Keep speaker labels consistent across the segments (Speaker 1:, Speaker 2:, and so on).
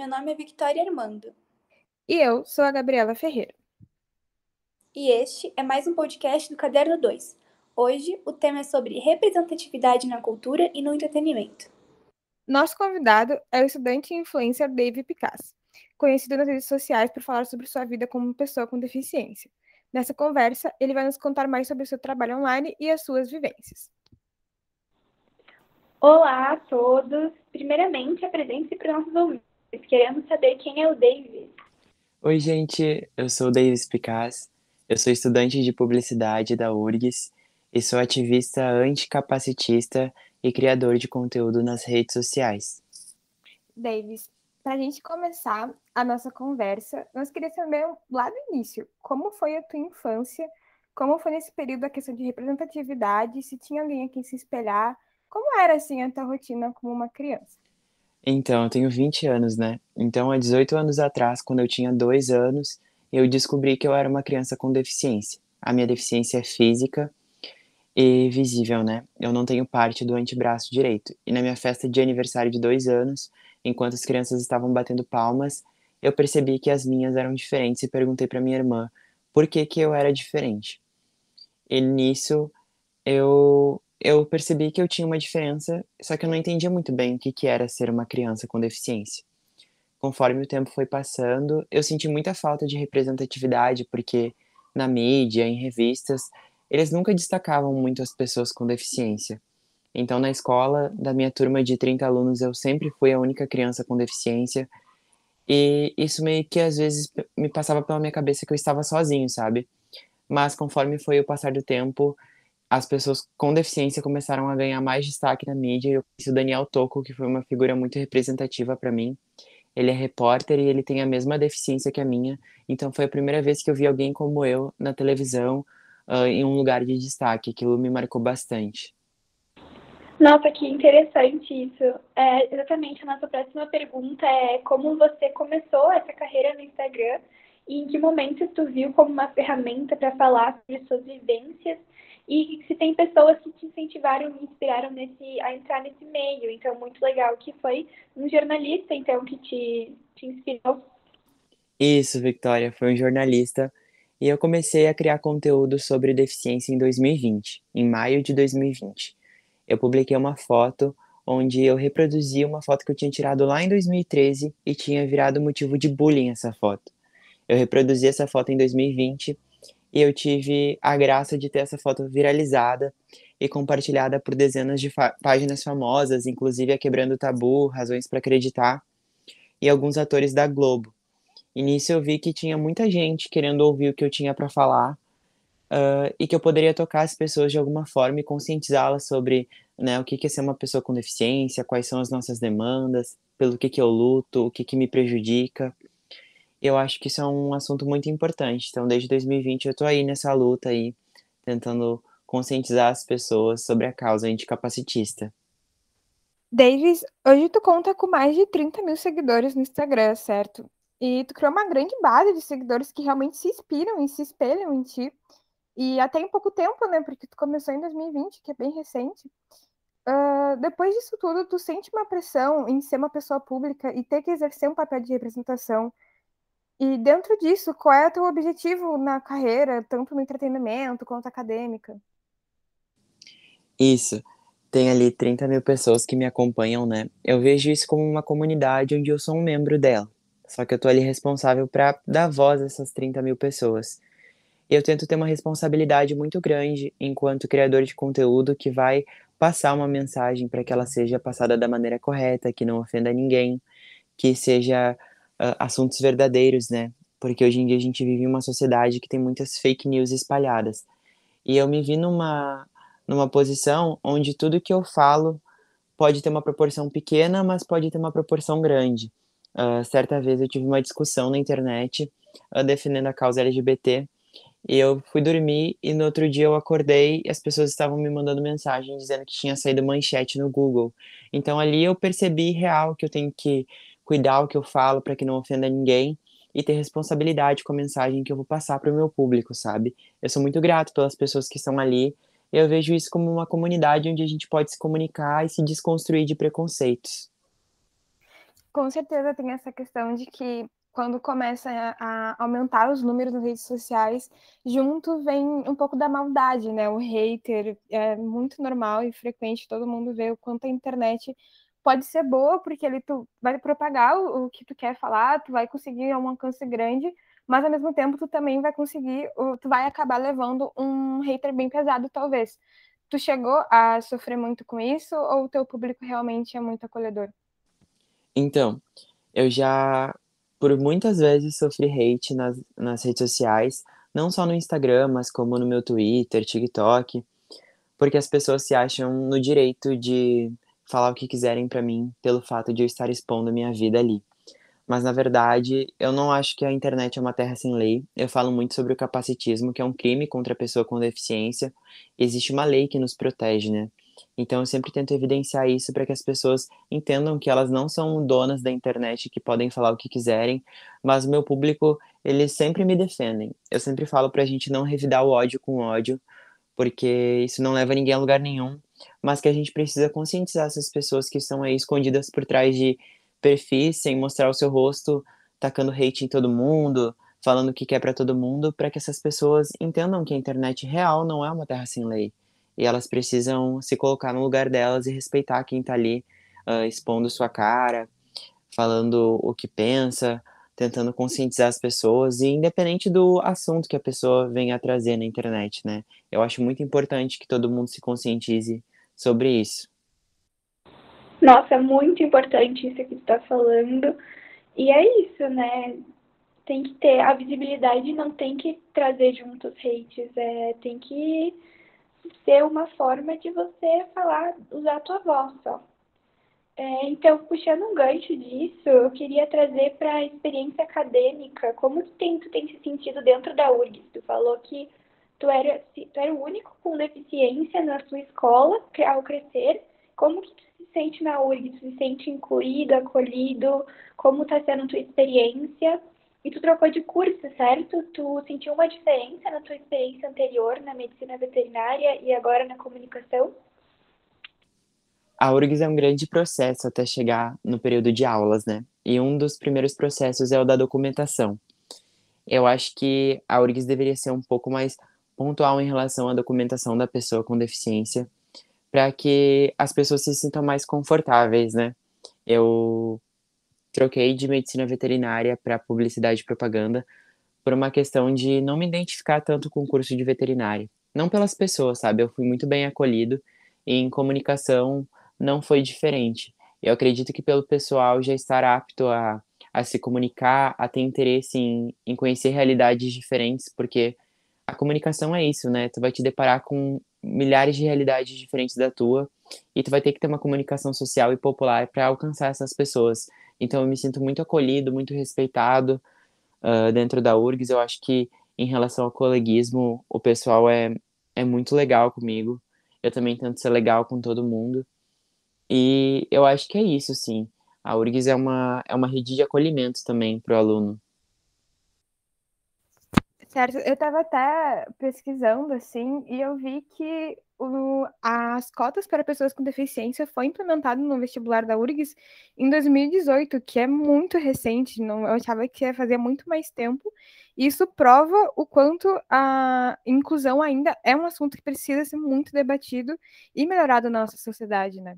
Speaker 1: Meu nome é Victoria Armando.
Speaker 2: E eu sou a Gabriela Ferreira.
Speaker 1: E este é mais um podcast do Caderno 2. Hoje o tema é sobre representatividade na cultura e no entretenimento.
Speaker 2: Nosso convidado é o estudante e influencer David Picasso, conhecido nas redes sociais por falar sobre sua vida como pessoa com deficiência. Nessa conversa, ele vai nos contar mais sobre seu trabalho online e as suas vivências.
Speaker 1: Olá a todos! Primeiramente, apresente-se para os nossos ouvintes. Queremos saber quem é o Davis.
Speaker 3: Oi, gente, eu sou o Davis Picasso, eu sou estudante de publicidade da URGS e sou ativista anticapacitista e criador de conteúdo nas redes sociais.
Speaker 2: Davis, para a gente começar a nossa conversa, nós queríamos saber lá do início, como foi a tua infância, como foi nesse período a questão de representatividade, se tinha alguém a quem se espelhar, como era assim a tua rotina como uma criança?
Speaker 3: Então, eu tenho 20 anos, né? Então, há 18 anos atrás, quando eu tinha dois anos, eu descobri que eu era uma criança com deficiência. A minha deficiência é física e visível, né? Eu não tenho parte do antebraço direito. E na minha festa de aniversário de dois anos, enquanto as crianças estavam batendo palmas, eu percebi que as minhas eram diferentes e perguntei para minha irmã por que que eu era diferente. E nisso eu eu percebi que eu tinha uma diferença, só que eu não entendia muito bem o que que era ser uma criança com deficiência. Conforme o tempo foi passando, eu senti muita falta de representatividade, porque na mídia, em revistas, eles nunca destacavam muito as pessoas com deficiência. Então, na escola, da minha turma de 30 alunos, eu sempre fui a única criança com deficiência. E isso meio que às vezes me passava pela minha cabeça que eu estava sozinho, sabe? Mas conforme foi o passar do tempo, as pessoas com deficiência começaram a ganhar mais destaque na mídia. Eu conheci o Daniel Toco, que foi uma figura muito representativa para mim. Ele é repórter e ele tem a mesma deficiência que a minha. Então foi a primeira vez que eu vi alguém como eu na televisão, uh, em um lugar de destaque. Aquilo me marcou bastante.
Speaker 1: Nossa, que interessante isso. É, exatamente, a nossa próxima pergunta é como você começou essa carreira no Instagram e em que momento tu viu como uma ferramenta para falar sobre suas vivências e se tem pessoas que te incentivaram e inspiraram nesse, a entrar nesse meio. Então, muito legal que foi um jornalista, então, que te, te inspirou.
Speaker 3: Isso, Victoria, foi um jornalista. E eu comecei a criar conteúdo sobre deficiência em 2020, em maio de 2020 eu publiquei uma foto onde eu reproduzi uma foto que eu tinha tirado lá em 2013 e tinha virado motivo de bullying essa foto. Eu reproduzi essa foto em 2020 e eu tive a graça de ter essa foto viralizada e compartilhada por dezenas de páginas famosas, inclusive a Quebrando o Tabu, Razões para Acreditar e alguns atores da Globo. E nisso eu vi que tinha muita gente querendo ouvir o que eu tinha para falar uh, e que eu poderia tocar as pessoas de alguma forma e conscientizá-las sobre né, o que, é ser uma pessoa com deficiência, quais são as nossas demandas, pelo que, que eu luto, o que, que me prejudica. Eu acho que isso é um assunto muito importante. Então, desde 2020 eu estou aí nessa luta aí, tentando conscientizar as pessoas sobre a causa anticapacitista.
Speaker 2: Davis, hoje tu conta com mais de 30 mil seguidores no Instagram, certo? E tu criou uma grande base de seguidores que realmente se inspiram e se espelham em ti. E até em pouco tempo, né? Porque tu começou em 2020, que é bem recente. Uh, depois disso tudo, tu sente uma pressão em ser uma pessoa pública e ter que exercer um papel de representação. E dentro disso, qual é o teu objetivo na carreira, tanto no entretenimento quanto acadêmica?
Speaker 3: Isso. Tem ali 30 mil pessoas que me acompanham, né? Eu vejo isso como uma comunidade onde eu sou um membro dela. Só que eu tô ali responsável para dar voz a essas 30 mil pessoas eu tento ter uma responsabilidade muito grande enquanto criador de conteúdo que vai passar uma mensagem para que ela seja passada da maneira correta, que não ofenda ninguém, que seja uh, assuntos verdadeiros, né? Porque hoje em dia a gente vive em uma sociedade que tem muitas fake news espalhadas. E eu me vi numa, numa posição onde tudo que eu falo pode ter uma proporção pequena, mas pode ter uma proporção grande. Uh, certa vez eu tive uma discussão na internet uh, defendendo a causa LGBT e eu fui dormir e no outro dia eu acordei e as pessoas estavam me mandando mensagem dizendo que tinha saído manchete no Google. Então ali eu percebi real que eu tenho que cuidar o que eu falo para que não ofenda ninguém e ter responsabilidade com a mensagem que eu vou passar para o meu público, sabe? Eu sou muito grato pelas pessoas que estão ali. E eu vejo isso como uma comunidade onde a gente pode se comunicar e se desconstruir de preconceitos.
Speaker 2: Com certeza tem essa questão de que quando começa a, aumentar os números nas redes sociais, junto vem um pouco da maldade, né? O hater é muito normal e frequente, todo mundo vê o quanto a internet pode ser boa, porque ele tu vai propagar o, o que tu quer falar, tu vai conseguir um alcance grande, mas ao mesmo tempo tu também vai conseguir, tu vai acabar levando um hater bem pesado, talvez. Tu chegou a sofrer muito com isso ou o teu público realmente é muito acolhedor?
Speaker 3: Então, eu já por muitas vezes sofri hate nas, nas redes sociais, não só no Instagram, mas como no meu Twitter, TikTok, porque as pessoas se acham no direito de falar o que quiserem para mim pelo fato de eu estar expondo a minha vida ali. Mas na verdade, eu não acho que a internet é uma terra sem lei. Eu falo muito sobre o capacitismo, que é um crime contra a pessoa com deficiência. Existe uma lei que nos protege, né? Então eu sempre tento evidenciar isso para que as pessoas entendam que elas não são donas da internet que podem falar o que quiserem, mas o meu público, eles sempre me defendem. Eu sempre falo para a gente não revidar o ódio com ódio, porque isso não leva ninguém a lugar nenhum, mas que a gente precisa conscientizar essas pessoas que estão aí escondidas por trás de perfis sem mostrar o seu rosto, tacando hate em todo mundo, falando o que quer para todo mundo, para que essas pessoas entendam que a internet real não é uma terra sem lei. E elas precisam se colocar no lugar delas e respeitar quem está ali uh, expondo sua cara, falando o que pensa, tentando conscientizar as pessoas, e independente do assunto que a pessoa venha trazer na internet, né? Eu acho muito importante que todo mundo se conscientize sobre isso.
Speaker 1: Nossa, muito importante isso que tu está falando. E é isso, né? Tem que ter a visibilidade, não tem que trazer juntos hates, é, tem que ser uma forma de você falar, usar a tua voz só. É, então, puxando um gancho disso, eu queria trazer para a experiência acadêmica, como tu tem, tu tem se sentido dentro da URGS? Tu falou que tu era, tu era o único com deficiência na sua escola ao crescer. Como que tu se sente na URGS? Tu se sente incluído, acolhido? Como está sendo a tua experiência? E tu trocou de curso, certo? Tu sentiu uma diferença na tua experiência anterior na medicina veterinária e agora na comunicação?
Speaker 3: A URGS é um grande processo até chegar no período de aulas, né? E um dos primeiros processos é o da documentação. Eu acho que a URGS deveria ser um pouco mais pontual em relação à documentação da pessoa com deficiência, para que as pessoas se sintam mais confortáveis, né? Eu troquei de medicina veterinária para publicidade e propaganda por uma questão de não me identificar tanto com o curso de veterinária. Não pelas pessoas, sabe? Eu fui muito bem acolhido em comunicação não foi diferente. Eu acredito que pelo pessoal já estar apto a, a se comunicar, a ter interesse em, em conhecer realidades diferentes, porque a comunicação é isso, né? Tu vai te deparar com milhares de realidades diferentes da tua e tu vai ter que ter uma comunicação social e popular para alcançar essas pessoas. Então eu me sinto muito acolhido, muito respeitado uh, dentro da URGS. Eu acho que em relação ao coleguismo, o pessoal é, é muito legal comigo. Eu também tento ser legal com todo mundo. E eu acho que é isso, sim. A URGS é uma, é uma rede de acolhimento também para o aluno.
Speaker 2: Certo, eu estava até pesquisando assim e eu vi que o, as cotas para pessoas com deficiência foi implementado no vestibular da URGS em 2018, que é muito recente, não, eu achava que ia fazer muito mais tempo. E isso prova o quanto a inclusão ainda é um assunto que precisa ser muito debatido e melhorado na nossa sociedade, né?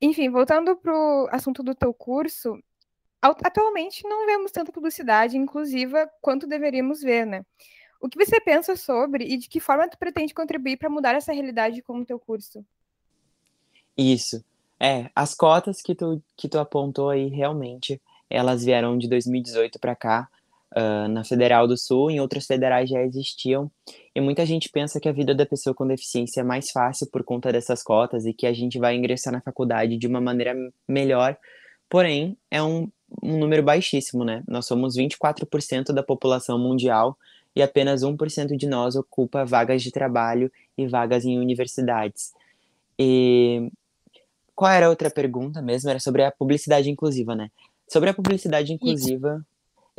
Speaker 2: Enfim, voltando para o assunto do teu curso, atualmente não vemos tanta publicidade inclusiva quanto deveríamos ver, né? O que você pensa sobre e de que forma tu pretende contribuir para mudar essa realidade com o teu curso?
Speaker 3: Isso. É, as cotas que tu, que tu apontou aí, realmente, elas vieram de 2018 para cá, uh, na Federal do Sul, em outras federais já existiam, e muita gente pensa que a vida da pessoa com deficiência é mais fácil por conta dessas cotas e que a gente vai ingressar na faculdade de uma maneira melhor, porém, é um, um número baixíssimo, né? Nós somos 24% da população mundial e apenas 1% de nós ocupa vagas de trabalho e vagas em universidades. E qual era a outra pergunta mesmo? Era sobre a publicidade inclusiva, né? Sobre a publicidade inclusiva.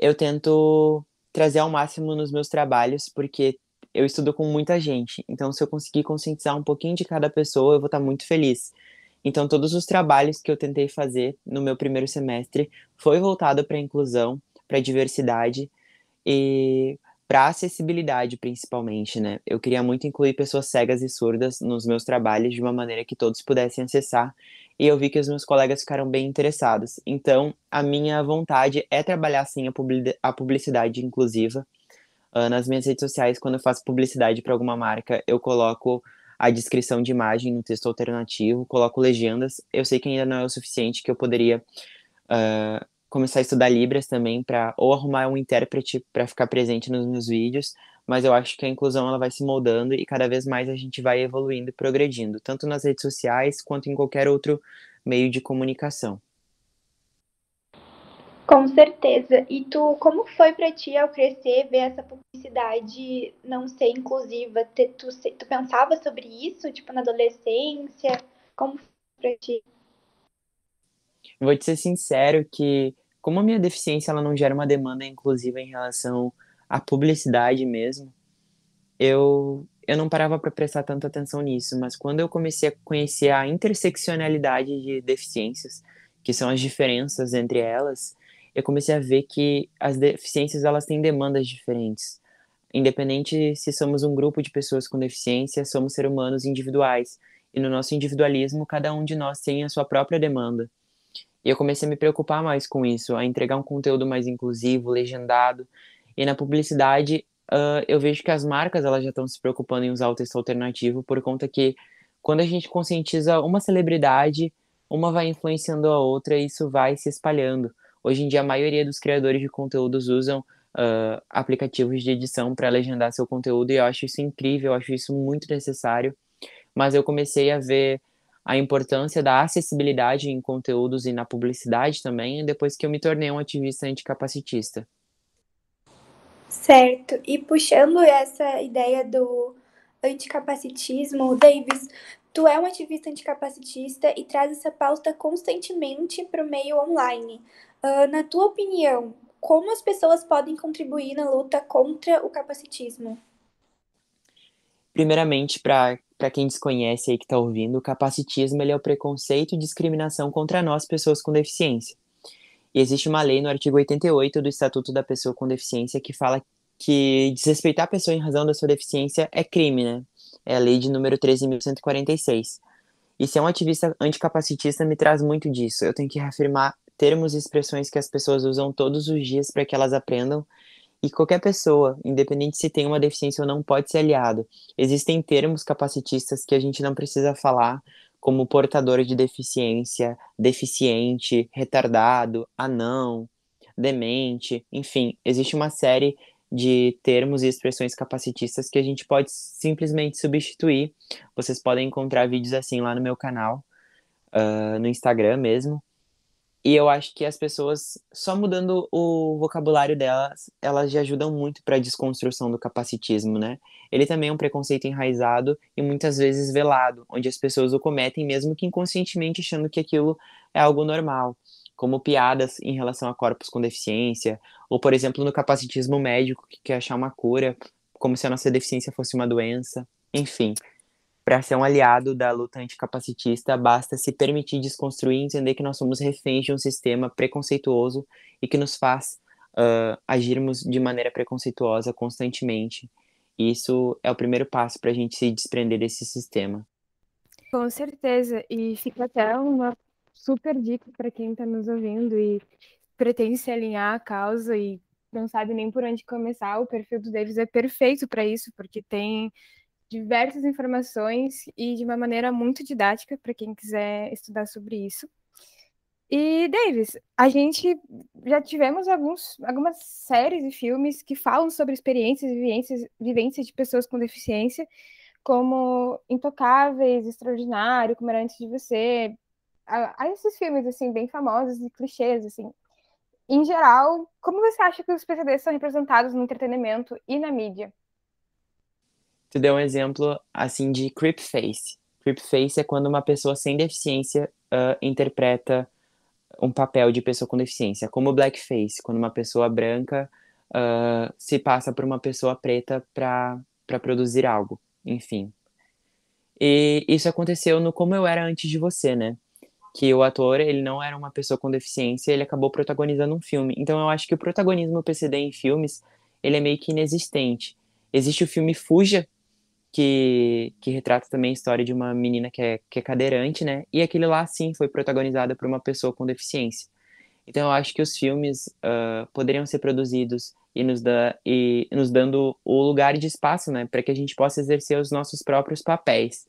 Speaker 3: Eu tento trazer ao máximo nos meus trabalhos, porque eu estudo com muita gente. Então, se eu conseguir conscientizar um pouquinho de cada pessoa, eu vou estar muito feliz. Então, todos os trabalhos que eu tentei fazer no meu primeiro semestre foi voltado para a inclusão, para a diversidade e para acessibilidade, principalmente, né? Eu queria muito incluir pessoas cegas e surdas nos meus trabalhos de uma maneira que todos pudessem acessar, e eu vi que os meus colegas ficaram bem interessados. Então, a minha vontade é trabalhar, sim, a publicidade inclusiva. Uh, nas minhas redes sociais, quando eu faço publicidade para alguma marca, eu coloco a descrição de imagem no texto alternativo, coloco legendas. Eu sei que ainda não é o suficiente, que eu poderia uh, começar a estudar Libras também, para ou arrumar um intérprete para ficar presente nos meus vídeos, mas eu acho que a inclusão ela vai se moldando e cada vez mais a gente vai evoluindo e progredindo, tanto nas redes sociais quanto em qualquer outro meio de comunicação.
Speaker 1: Com certeza. E tu, como foi para ti ao crescer ver essa publicidade não ser inclusiva? Tu, tu, pensava sobre isso, tipo, na adolescência? Como foi pra ti?
Speaker 3: Vou te ser sincero que, como a minha deficiência ela não gera uma demanda inclusiva em relação à publicidade mesmo, eu, eu não parava para prestar tanta atenção nisso, mas quando eu comecei a conhecer a interseccionalidade de deficiências, que são as diferenças entre elas, eu comecei a ver que as deficiências elas têm demandas diferentes. Independente se somos um grupo de pessoas com deficiência, somos seres humanos individuais. E no nosso individualismo, cada um de nós tem a sua própria demanda. E eu comecei a me preocupar mais com isso, a entregar um conteúdo mais inclusivo, legendado. E na publicidade, uh, eu vejo que as marcas elas já estão se preocupando em usar o texto alternativo, por conta que quando a gente conscientiza uma celebridade, uma vai influenciando a outra e isso vai se espalhando. Hoje em dia, a maioria dos criadores de conteúdos usam uh, aplicativos de edição para legendar seu conteúdo e eu acho isso incrível, eu acho isso muito necessário. Mas eu comecei a ver a importância da acessibilidade em conteúdos e na publicidade também depois que eu me tornei um ativista anticapacitista.
Speaker 1: Certo. E puxando essa ideia do anticapacitismo, Davis, tu é um ativista anticapacitista e traz essa pauta constantemente para o meio online. Uh, na tua opinião, como as pessoas podem contribuir na luta contra o capacitismo?
Speaker 3: Primeiramente, para quem desconhece aí que está ouvindo, o capacitismo ele é o preconceito e discriminação contra nós, pessoas com deficiência. E existe uma lei no artigo 88 do Estatuto da Pessoa com Deficiência que fala que desrespeitar a pessoa em razão da sua deficiência é crime, né? É a lei de número 13.146. E ser um ativista anticapacitista me traz muito disso. Eu tenho que reafirmar termos e expressões que as pessoas usam todos os dias para que elas aprendam. E qualquer pessoa, independente se tem uma deficiência ou não, pode ser aliado. Existem termos capacitistas que a gente não precisa falar, como portador de deficiência, deficiente, retardado, anão, demente, enfim, existe uma série de termos e expressões capacitistas que a gente pode simplesmente substituir. Vocês podem encontrar vídeos assim lá no meu canal, uh, no Instagram mesmo. E eu acho que as pessoas, só mudando o vocabulário delas, elas já ajudam muito para a desconstrução do capacitismo, né? Ele também é um preconceito enraizado e muitas vezes velado, onde as pessoas o cometem mesmo que inconscientemente achando que aquilo é algo normal, como piadas em relação a corpos com deficiência, ou por exemplo no capacitismo médico que quer achar uma cura, como se a nossa deficiência fosse uma doença. Enfim, para ser um aliado da luta anticapacitista, basta se permitir desconstruir e entender que nós somos reféns de um sistema preconceituoso e que nos faz uh, agirmos de maneira preconceituosa constantemente. Isso é o primeiro passo para a gente se desprender desse sistema.
Speaker 2: Com certeza, e fica até uma super dica para quem está nos ouvindo e pretende se alinhar à causa e não sabe nem por onde começar. O perfil do Davis é perfeito para isso, porque tem diversas informações e de uma maneira muito didática para quem quiser estudar sobre isso. E, Davis, a gente já tivemos alguns, algumas séries e filmes que falam sobre experiências e vivências, vivências de pessoas com deficiência, como Intocáveis, Extraordinário, Como Era Antes de Você. Há esses filmes, assim, bem famosos e clichês, assim. Em geral, como você acha que os PCDs são representados no entretenimento e na mídia?
Speaker 3: Tu deu um exemplo assim de creep face. Creep face é quando uma pessoa sem deficiência uh, interpreta um papel de pessoa com deficiência, como blackface, quando uma pessoa branca uh, se passa por uma pessoa preta para produzir algo, enfim. E isso aconteceu no Como Eu Era Antes de Você, né? Que o ator, ele não era uma pessoa com deficiência, ele acabou protagonizando um filme. Então eu acho que o protagonismo PCD em filmes, ele é meio que inexistente. Existe o filme Fuja, que, que retrata também a história de uma menina que é, que é cadeirante, né? E aquele lá, sim, foi protagonizado por uma pessoa com deficiência. Então eu acho que os filmes uh, poderiam ser produzidos e nos, da, e nos dando o lugar de espaço, né? Para que a gente possa exercer os nossos próprios papéis.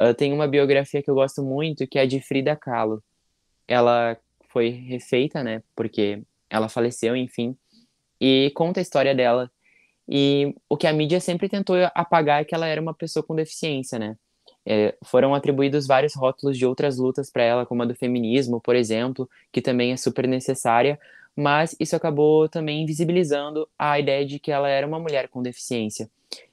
Speaker 3: Uh, tem uma biografia que eu gosto muito, que é de Frida Kahlo. Ela foi refeita, né? Porque ela faleceu, enfim. E conta a história dela e o que a mídia sempre tentou apagar é que ela era uma pessoa com deficiência, né? É, foram atribuídos vários rótulos de outras lutas para ela, como a do feminismo, por exemplo, que também é super necessária, mas isso acabou também invisibilizando a ideia de que ela era uma mulher com deficiência.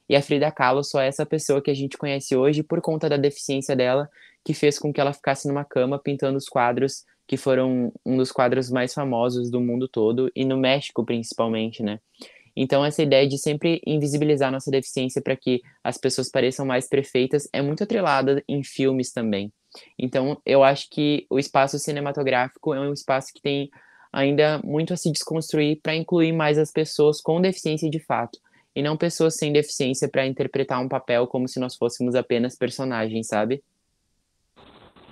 Speaker 3: E a Frida Kahlo só é essa pessoa que a gente conhece hoje por conta da deficiência dela, que fez com que ela ficasse numa cama pintando os quadros que foram um dos quadros mais famosos do mundo todo e no México principalmente, né? Então, essa ideia de sempre invisibilizar nossa deficiência para que as pessoas pareçam mais perfeitas é muito atrelada em filmes também. Então, eu acho que o espaço cinematográfico é um espaço que tem ainda muito a se desconstruir para incluir mais as pessoas com deficiência de fato, e não pessoas sem deficiência para interpretar um papel como se nós fôssemos apenas personagens, sabe?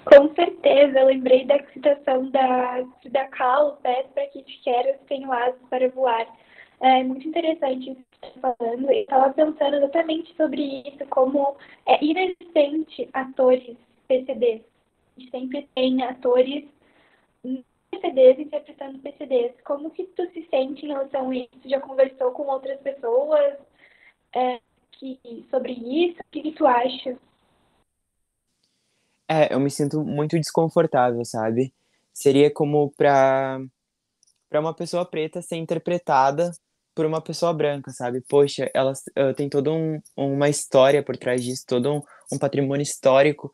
Speaker 1: Com certeza, eu lembrei da citação da, da Kahlo, pés para que te quero, tenho asas para voar. É muito interessante isso que você está falando. Eu estava pensando exatamente sobre isso, como é inexistente atores PCDs. A gente sempre tem atores PCDs interpretando PCDs. Como que tu se sente em relação a isso? Já conversou com outras pessoas é, que, sobre isso? O que, que tu acha?
Speaker 3: É, eu me sinto muito desconfortável, sabe? Seria como para para uma pessoa preta ser interpretada por uma pessoa branca, sabe? Poxa, ela uh, tem toda um, uma história por trás disso, todo um, um patrimônio histórico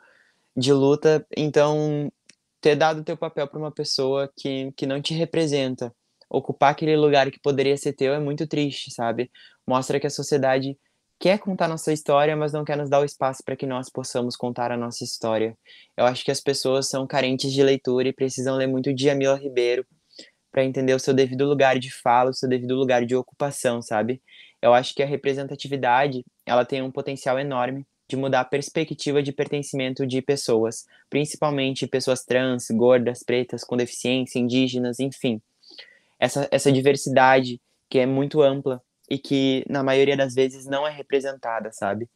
Speaker 3: de luta. Então, ter dado teu papel para uma pessoa que, que não te representa, ocupar aquele lugar que poderia ser teu é muito triste, sabe? Mostra que a sociedade quer contar nossa história, mas não quer nos dar o espaço para que nós possamos contar a nossa história. Eu acho que as pessoas são carentes de leitura e precisam ler muito de Jamila Ribeiro, para entender o seu devido lugar de fala, o seu devido lugar de ocupação, sabe? Eu acho que a representatividade, ela tem um potencial enorme de mudar a perspectiva de pertencimento de pessoas, principalmente pessoas trans, gordas, pretas, com deficiência, indígenas, enfim. Essa, essa diversidade que é muito ampla e que, na maioria das vezes, não é representada, sabe?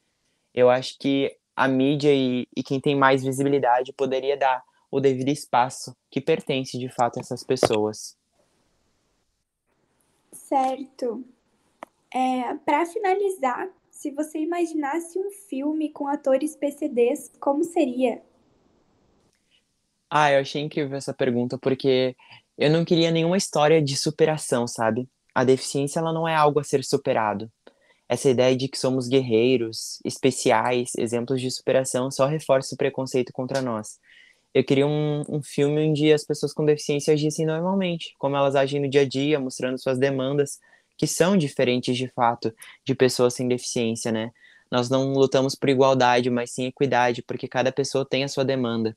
Speaker 3: Eu acho que a mídia e, e quem tem mais visibilidade poderia dar o devido espaço que pertence de fato a essas pessoas.
Speaker 1: Certo. É, Para finalizar, se você imaginasse um filme com atores PCDs, como seria?
Speaker 3: Ah, eu achei incrível essa pergunta, porque eu não queria nenhuma história de superação, sabe? A deficiência ela não é algo a ser superado. Essa ideia de que somos guerreiros, especiais, exemplos de superação, só reforça o preconceito contra nós eu queria um, um filme onde as pessoas com deficiência agissem normalmente, como elas agem no dia a dia, mostrando suas demandas, que são diferentes de fato de pessoas sem deficiência, né? Nós não lutamos por igualdade, mas sim equidade, porque cada pessoa tem a sua demanda.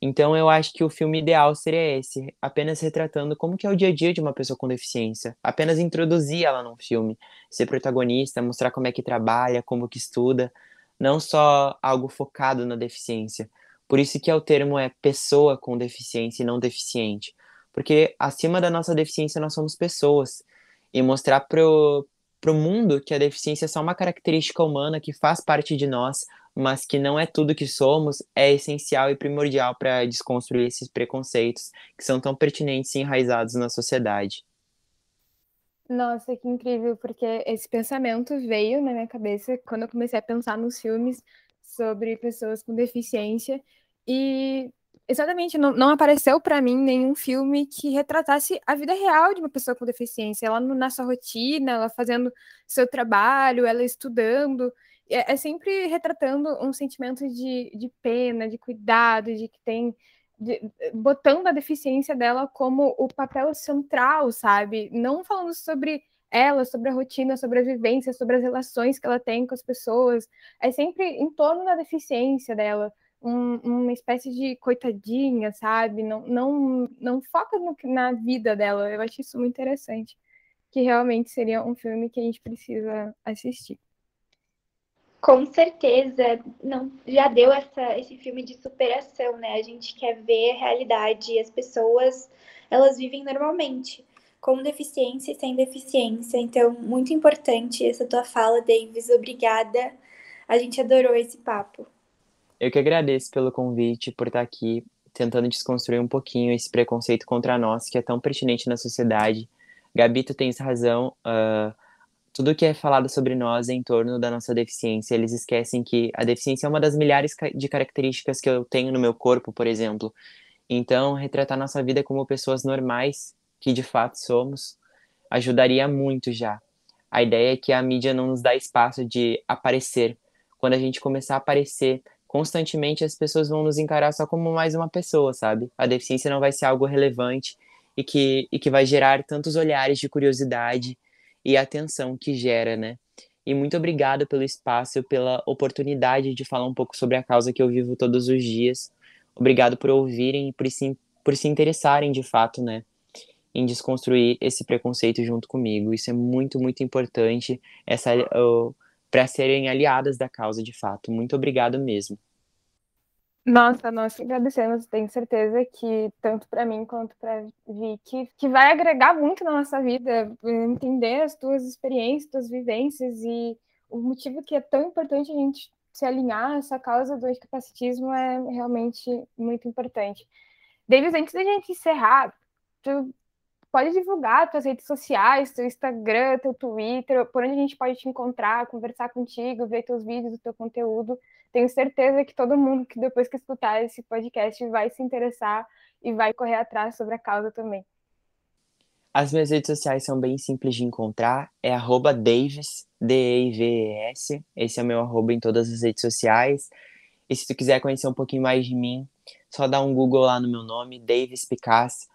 Speaker 3: Então eu acho que o filme ideal seria esse, apenas retratando como que é o dia a dia de uma pessoa com deficiência, apenas introduzir ela num filme, ser protagonista, mostrar como é que trabalha, como que estuda, não só algo focado na deficiência. Por isso que é o termo é pessoa com deficiência e não deficiente. Porque acima da nossa deficiência nós somos pessoas. E mostrar pro, pro mundo que a deficiência é só uma característica humana que faz parte de nós, mas que não é tudo que somos, é essencial e primordial para desconstruir esses preconceitos que são tão pertinentes e enraizados na sociedade.
Speaker 2: Nossa, que incrível, porque esse pensamento veio na minha cabeça quando eu comecei a pensar nos filmes sobre pessoas com deficiência. E exatamente não, não apareceu para mim nenhum filme que retratasse a vida real de uma pessoa com deficiência, ela na sua rotina, ela fazendo seu trabalho, ela estudando, é, é sempre retratando um sentimento de, de pena, de cuidado, de que tem de, botando a deficiência dela como o papel central, sabe? Não falando sobre ela, sobre a rotina, sobre a vivência, sobre as relações que ela tem com as pessoas. É sempre em torno da deficiência dela. Um, uma espécie de coitadinha, sabe? Não, não, não foca no, na vida dela. Eu acho isso muito interessante. Que realmente seria um filme que a gente precisa assistir.
Speaker 1: Com certeza, não, já deu essa, esse filme de superação, né? A gente quer ver a realidade as pessoas, elas vivem normalmente com deficiência e sem deficiência. Então, muito importante essa tua fala, Davis. Obrigada. A gente adorou esse papo.
Speaker 3: Eu que agradeço pelo convite, por estar aqui tentando desconstruir um pouquinho esse preconceito contra nós, que é tão pertinente na sociedade. Gabi, tu tens razão. Uh, tudo que é falado sobre nós é em torno da nossa deficiência. Eles esquecem que a deficiência é uma das milhares de características que eu tenho no meu corpo, por exemplo. Então, retratar nossa vida como pessoas normais que de fato somos, ajudaria muito já. A ideia é que a mídia não nos dá espaço de aparecer. Quando a gente começar a aparecer constantemente, as pessoas vão nos encarar só como mais uma pessoa, sabe? A deficiência não vai ser algo relevante e que, e que vai gerar tantos olhares de curiosidade e atenção que gera, né? E muito obrigado pelo espaço, pela oportunidade de falar um pouco sobre a causa que eu vivo todos os dias. Obrigado por ouvirem e por se, por se interessarem de fato, né? Em desconstruir esse preconceito junto comigo. Isso é muito, muito importante essa uh, para serem aliadas da causa de fato. Muito obrigado mesmo.
Speaker 2: Nossa, nós agradecemos. Tenho certeza que tanto para mim quanto para Vicky, que vai agregar muito na nossa vida, entender as tuas experiências, tuas vivências e o motivo que é tão importante a gente se alinhar essa causa do anticapacitismo é realmente muito importante. Davis, antes da gente encerrar, tu pode divulgar tuas redes sociais, teu Instagram, teu Twitter, por onde a gente pode te encontrar, conversar contigo, ver teus vídeos, o teu conteúdo. Tenho certeza que todo mundo que depois que escutar esse podcast vai se interessar e vai correr atrás sobre a causa também.
Speaker 3: As minhas redes sociais são bem simples de encontrar, é arroba Davis, D-E-V-E-S, esse é o meu arroba em todas as redes sociais. E se tu quiser conhecer um pouquinho mais de mim, só dá um Google lá no meu nome, Davis Picasso,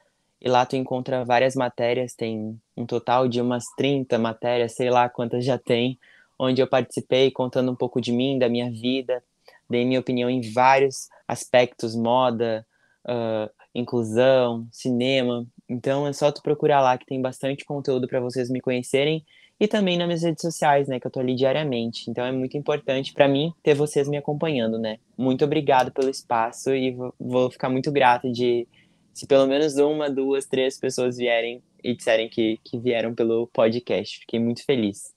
Speaker 3: e lá tu encontra várias matérias, tem um total de umas 30 matérias, sei lá quantas já tem, onde eu participei contando um pouco de mim, da minha vida, dei minha opinião em vários aspectos, moda, uh, inclusão, cinema. Então é só tu procurar lá que tem bastante conteúdo para vocês me conhecerem e também nas minhas redes sociais, né, que eu tô ali diariamente. Então é muito importante para mim ter vocês me acompanhando, né? Muito obrigado pelo espaço e vou ficar muito grato de se pelo menos uma, duas, três pessoas vierem e disserem que, que vieram pelo podcast. Fiquei muito feliz.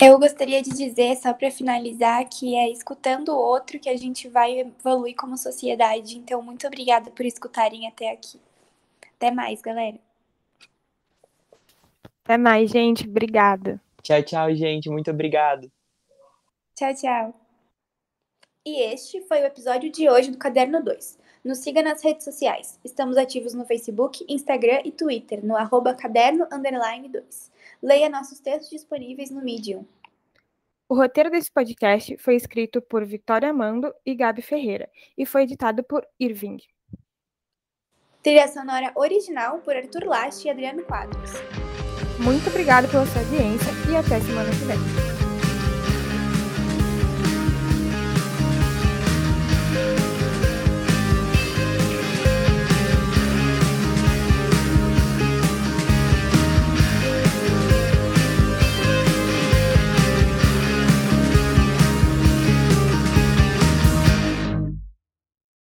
Speaker 1: Eu gostaria de dizer, só para finalizar, que é escutando o outro que a gente vai evoluir como sociedade. Então, muito obrigada por escutarem até aqui. Até mais, galera.
Speaker 2: Até mais, gente. Obrigada.
Speaker 3: Tchau, tchau, gente. Muito obrigado.
Speaker 1: Tchau, tchau. E este foi o episódio de hoje do Caderno 2. Nos siga nas redes sociais. Estamos ativos no Facebook, Instagram e Twitter, no arroba caderno 2. Leia nossos textos disponíveis no Medium.
Speaker 2: O roteiro desse podcast foi escrito por Vitória Amando e Gabi Ferreira e foi editado por Irving.
Speaker 1: Trilha sonora original por Arthur Last e Adriano Quadros.
Speaker 2: Muito obrigada pela sua audiência e até semana que vem.